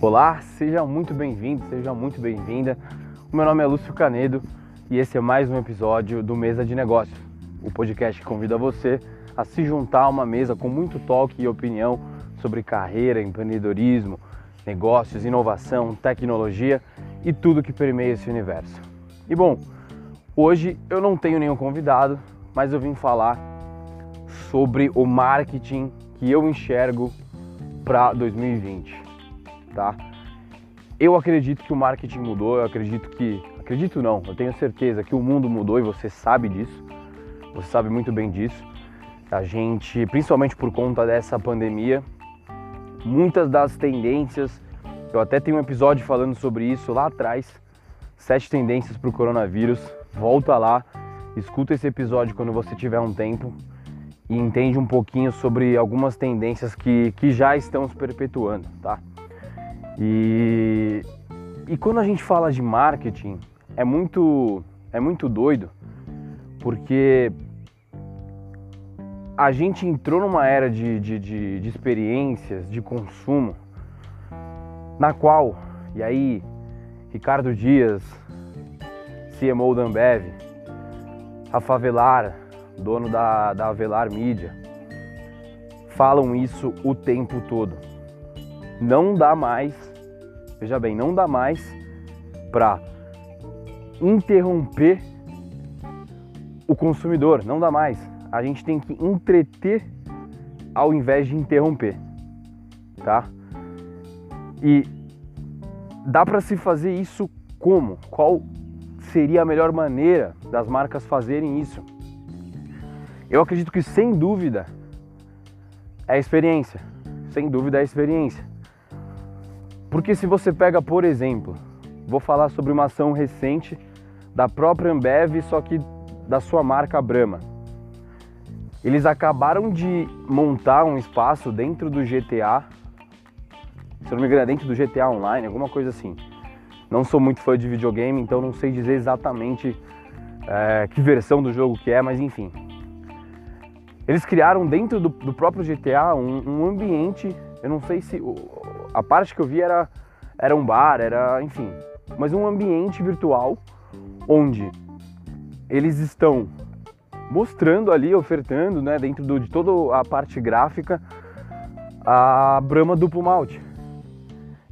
Olá, seja muito bem-vindo, seja muito bem-vinda. O meu nome é Lúcio Canedo e esse é mais um episódio do Mesa de Negócios, o podcast que convida você a se juntar a uma mesa com muito toque e opinião sobre carreira, empreendedorismo, negócios, inovação, tecnologia e tudo que permeia esse universo. E bom, hoje eu não tenho nenhum convidado, mas eu vim falar sobre o marketing que eu enxergo para 2020 tá? Eu acredito que o marketing mudou, eu acredito que. Acredito não, eu tenho certeza que o mundo mudou e você sabe disso. Você sabe muito bem disso. A gente, principalmente por conta dessa pandemia, muitas das tendências, eu até tenho um episódio falando sobre isso lá atrás, sete tendências para o coronavírus. Volta lá, escuta esse episódio quando você tiver um tempo e entende um pouquinho sobre algumas tendências que, que já estão se perpetuando, tá? E, e quando a gente fala de marketing, é muito, é muito doido, porque a gente entrou numa era de, de, de, de experiências, de consumo, na qual, e aí, Ricardo Dias, CMO da Ambev, Rafa Velar, dono da, da Avelar Mídia, falam isso o tempo todo. Não dá mais Veja bem, não dá mais para interromper o consumidor, não dá mais. A gente tem que entreter ao invés de interromper, tá? E dá para se fazer isso como? Qual seria a melhor maneira das marcas fazerem isso? Eu acredito que sem dúvida é a experiência. Sem dúvida é a experiência. Porque se você pega, por exemplo, vou falar sobre uma ação recente da própria Ambev, só que da sua marca Brahma. Eles acabaram de montar um espaço dentro do GTA, se não me engano, é dentro do GTA Online, alguma coisa assim. Não sou muito fã de videogame, então não sei dizer exatamente é, que versão do jogo que é, mas enfim. Eles criaram dentro do, do próprio GTA um, um ambiente, eu não sei se a parte que eu vi era, era um bar, era, enfim, mas um ambiente virtual onde eles estão mostrando ali, ofertando, né, dentro do, de toda a parte gráfica, a Brahma Duplo Malte.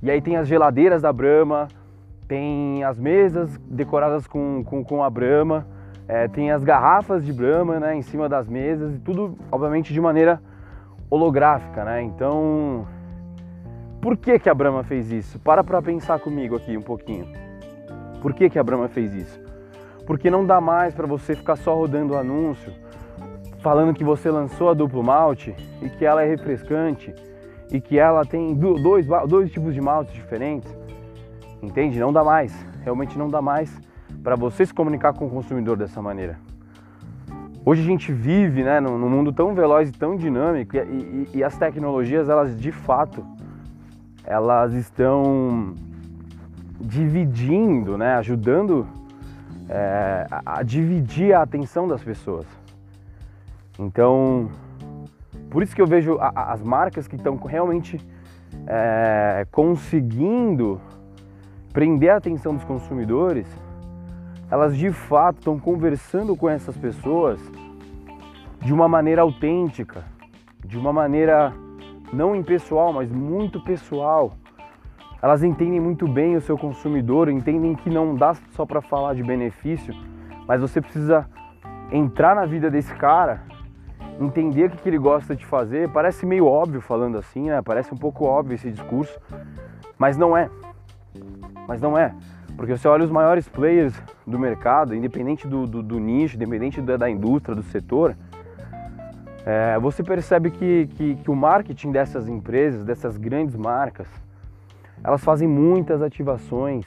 E aí tem as geladeiras da Brahma, tem as mesas decoradas com, com, com a Brahma, é, tem as garrafas de Brahma né, em cima das mesas, e tudo, obviamente, de maneira holográfica, né? Então por que, que a Brahma fez isso? Para para pensar comigo aqui um pouquinho. Por que, que a Brahma fez isso? Porque não dá mais para você ficar só rodando o anúncio falando que você lançou a duplo malte e que ela é refrescante e que ela tem dois, dois tipos de maltes diferentes. Entende? Não dá mais. Realmente não dá mais para você se comunicar com o consumidor dessa maneira. Hoje a gente vive né, num mundo tão veloz e tão dinâmico e, e, e as tecnologias, elas de fato, elas estão dividindo, né, ajudando é, a, dividir a atenção das pessoas. Então, por isso que eu vejo a, as marcas que estão realmente é, conseguindo prender a atenção dos consumidores, elas de fato estão conversando com essas pessoas de uma maneira autêntica, de uma maneira não impessoal, mas muito pessoal. Elas entendem muito bem o seu consumidor, entendem que não dá só para falar de benefício, mas você precisa entrar na vida desse cara, entender o que, ele gosta de fazer. Parece meio óbvio falando assim, né? Parece um pouco óbvio esse discurso, mas não é. Mas não é. Porque você olha os maiores players do mercado, independente do, do, do nicho, independente da, da indústria, do setor, é, você percebe que, que, que, o marketing dessas empresas, dessas grandes marcas, elas fazem muitas ativações,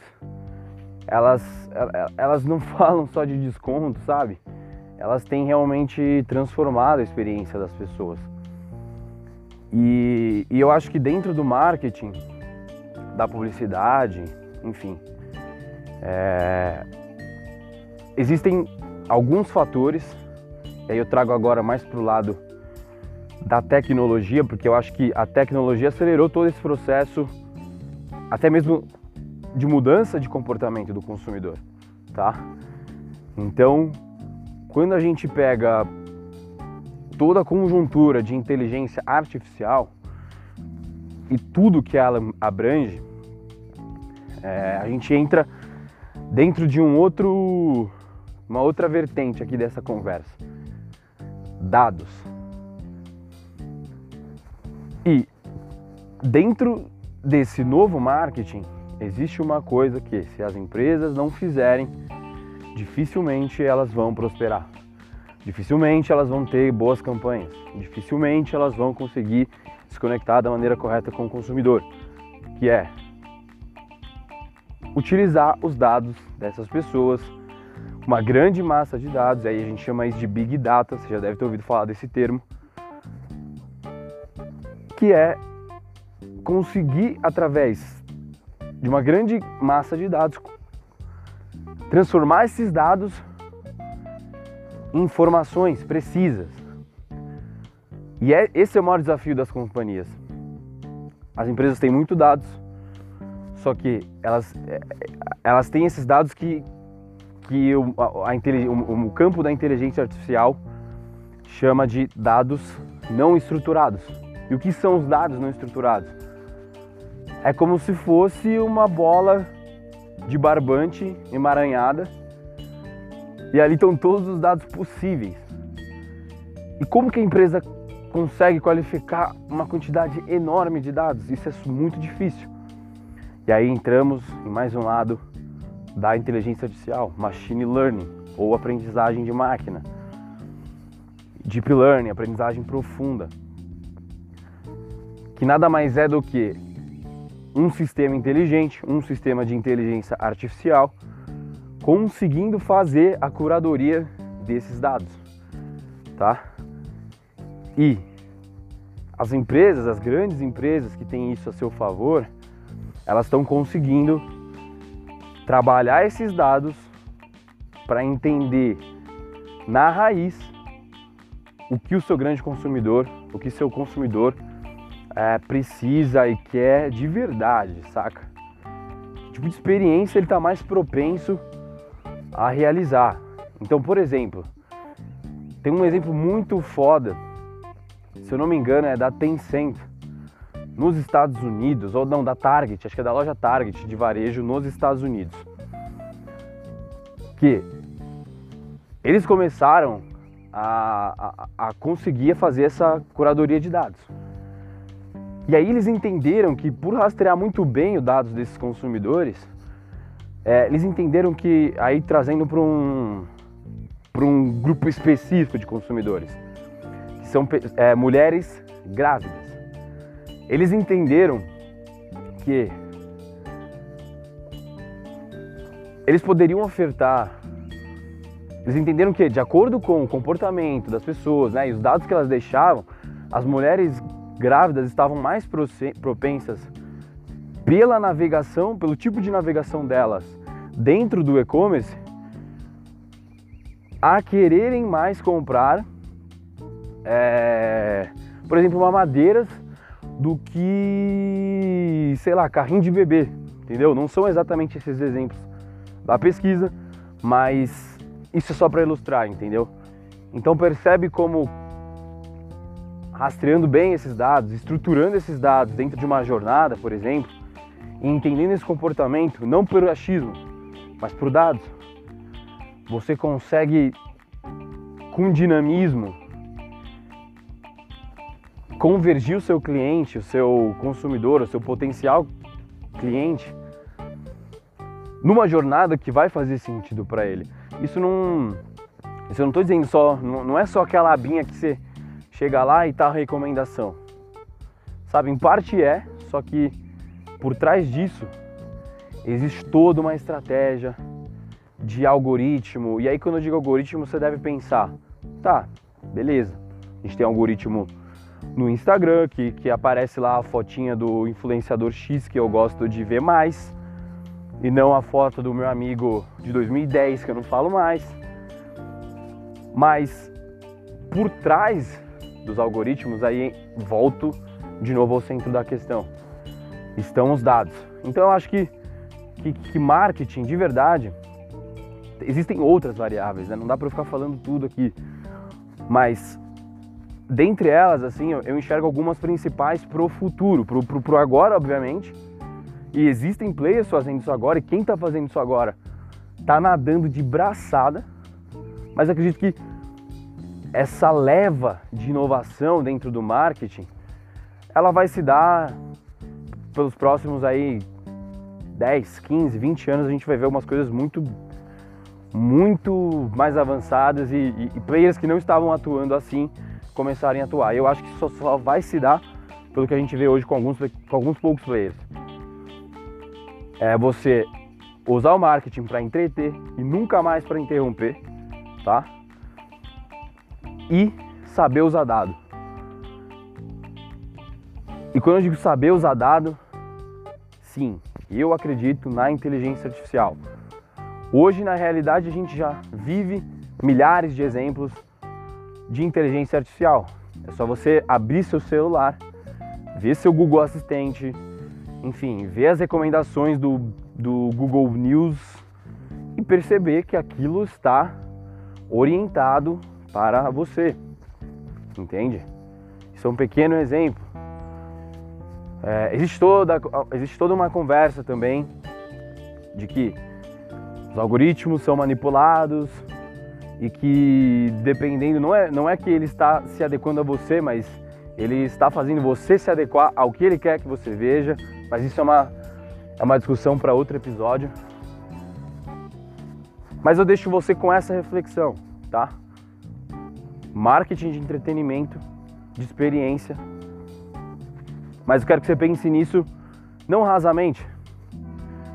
elas, elas não falam só de desconto, sabe? Elas têm realmente transformado a experiência das pessoas. E, e eu acho que dentro do marketing, da publicidade, enfim, é, existem alguns fatores, e aí eu trago agora mais para o lado da tecnologia, porque eu acho que a tecnologia acelerou todo esse processo até mesmo de mudança de comportamento do consumidor, tá? Então, quando a gente pega toda a conjuntura de inteligência artificial e tudo que ela abrange, é, a gente entra dentro de um outro, uma outra vertente aqui dessa conversa. Dados. E dentro desse novo marketing existe uma coisa que se as empresas não fizerem, dificilmente elas vão prosperar. Dificilmente elas vão ter boas campanhas. Dificilmente elas vão conseguir se conectar da maneira correta com o consumidor, que é utilizar os dados dessas pessoas, uma grande massa de dados, aí a gente chama isso de Big Data, você já deve ter ouvido falar desse termo, que é conseguir através de uma grande massa de dados transformar esses dados em informações precisas. E é, esse é o maior desafio das companhias. As empresas têm muito dados, só que elas, é, elas têm esses dados que, que o, a, o, o campo da inteligência artificial chama de dados não estruturados. E o que são os dados não estruturados? É como se fosse uma bola de barbante emaranhada e ali estão todos os dados possíveis. E como que a empresa consegue qualificar uma quantidade enorme de dados? Isso é muito difícil. E aí entramos em mais um lado da inteligência artificial, machine learning ou aprendizagem de máquina. Deep learning, aprendizagem profunda. Que nada mais é do que um sistema inteligente, um sistema de inteligência artificial, conseguindo fazer a curadoria desses dados, tá? E as empresas, as grandes empresas que têm isso a seu favor, elas estão conseguindo trabalhar esses dados para entender na raiz o que o seu grande consumidor, o que seu consumidor é, precisa e quer de verdade, saca? Que tipo de experiência ele está mais propenso a realizar. Então, por exemplo, tem um exemplo muito foda, se eu não me engano, é da Tencent nos Estados Unidos, ou não, da Target, acho que é da loja Target de varejo nos Estados Unidos. Que eles começaram a, a, a conseguir fazer essa curadoria de dados. E aí eles entenderam que por rastrear muito bem os dados desses consumidores, é, eles entenderam que aí trazendo para um para um grupo específico de consumidores, que são é, mulheres grávidas. Eles entenderam que eles poderiam ofertar. Eles entenderam que, de acordo com o comportamento das pessoas né, e os dados que elas deixavam, as mulheres grávidas estavam mais propensas pela navegação, pelo tipo de navegação delas dentro do e-commerce, a quererem mais comprar, é, por exemplo, mamadeiras do que, sei lá, carrinho de bebê, entendeu? Não são exatamente esses exemplos da pesquisa, mas isso é só para ilustrar, entendeu? Então percebe como rastreando bem esses dados, estruturando esses dados dentro de uma jornada, por exemplo, e entendendo esse comportamento não por achismo, mas por dados, você consegue com dinamismo convergir o seu cliente, o seu consumidor, o seu potencial cliente numa jornada que vai fazer sentido para ele. Isso não, isso eu não estou dizendo só, não, é só aquela abinha que você chega lá e tá a recomendação. Sabe, em parte é, só que por trás disso existe toda uma estratégia de algoritmo. E aí quando eu digo algoritmo, você deve pensar, tá, beleza. A gente tem algoritmo no Instagram, que, que aparece lá a fotinha do influenciador X que eu gosto de ver mais, e não a foto do meu amigo de 2010 que eu não falo mais. Mas por trás dos algoritmos, aí volto de novo ao centro da questão. estão os dados. Então eu acho que, que, que marketing de verdade existem outras variáveis, né? não dá para eu ficar falando tudo aqui, mas dentre elas, assim, eu, enxergo algumas principais pro futuro, pro, pro, pro agora, obviamente, e existem players fazendo isso agora, e quem está fazendo isso agora está nadando de braçada, mas acredito que essa leva de inovação dentro do marketing, ela vai se dar pelos próximos aí 10, 15, 20 anos, a gente vai ver algumas coisas muito muito mais avançadas e, e, e players que não estavam atuando assim começarem a atuar. Eu acho que isso só vai se dar pelo que a gente vê hoje com alguns, com alguns poucos players. É você usar o marketing para entreter e nunca mais para interromper, tá? E saber usar dado. E quando eu digo saber usar dado, sim, eu acredito na inteligência artificial. Hoje, na realidade, a gente já vive milhares de exemplos de inteligência artificial. É só você abrir seu celular, ver seu Google Assistente, enfim, ver as recomendações do, do Google News e perceber que aquilo está orientado para você. Entende? Isso é um pequeno exemplo. É, existe, toda, existe toda uma conversa também de que os algoritmos são manipulados e que dependendo não é não é que ele está se adequando a você, mas ele está fazendo você se adequar ao que ele quer que você veja. Mas isso é uma é uma discussão para outro episódio. Mas eu deixo você com essa reflexão, tá? Marketing de entretenimento, de experiência. Mas eu quero que você pense nisso não rasamente.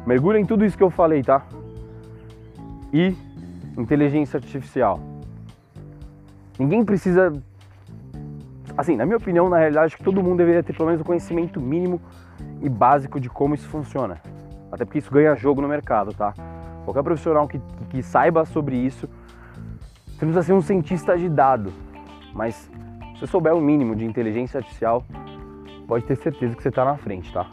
Mergulhe em tudo isso que eu falei, tá? e inteligência artificial. Ninguém precisa. Assim, na minha opinião, na realidade, acho que todo mundo deveria ter pelo menos o um conhecimento mínimo e básico de como isso funciona. Até porque isso ganha jogo no mercado, tá? Qualquer profissional que, que, que saiba sobre isso, você não precisa ser um cientista de dado, mas se você souber o mínimo de inteligência artificial, pode ter certeza que você está na frente, tá?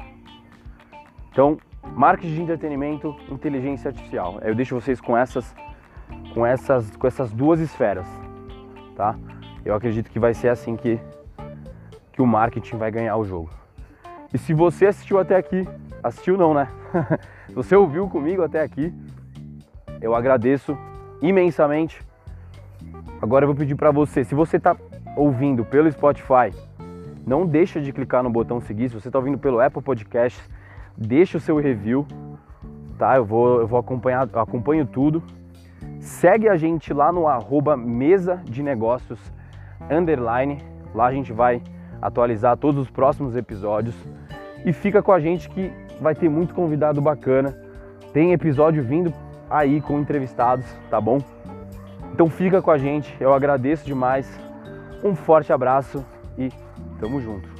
Então, marketing de entretenimento, inteligência artificial. Eu deixo vocês com essas, com essas, com essas duas esferas, tá? Eu acredito que vai ser assim que, que o marketing vai ganhar o jogo. E se você assistiu até aqui, assistiu não, né? se você ouviu comigo até aqui, eu agradeço imensamente. Agora eu vou pedir para você, se você está ouvindo pelo Spotify, não deixa de clicar no botão seguir. Se você está ouvindo pelo Apple Podcasts, deixa o seu review, tá? Eu vou, eu vou acompanhar, eu acompanho tudo. Segue a gente lá no arroba mesa de negócios underline. Lá a gente vai atualizar todos os próximos episódios. E fica com a gente que vai ter muito convidado bacana. Tem episódio vindo aí com entrevistados, tá bom? Então fica com a gente, eu agradeço demais. Um forte abraço e tamo junto.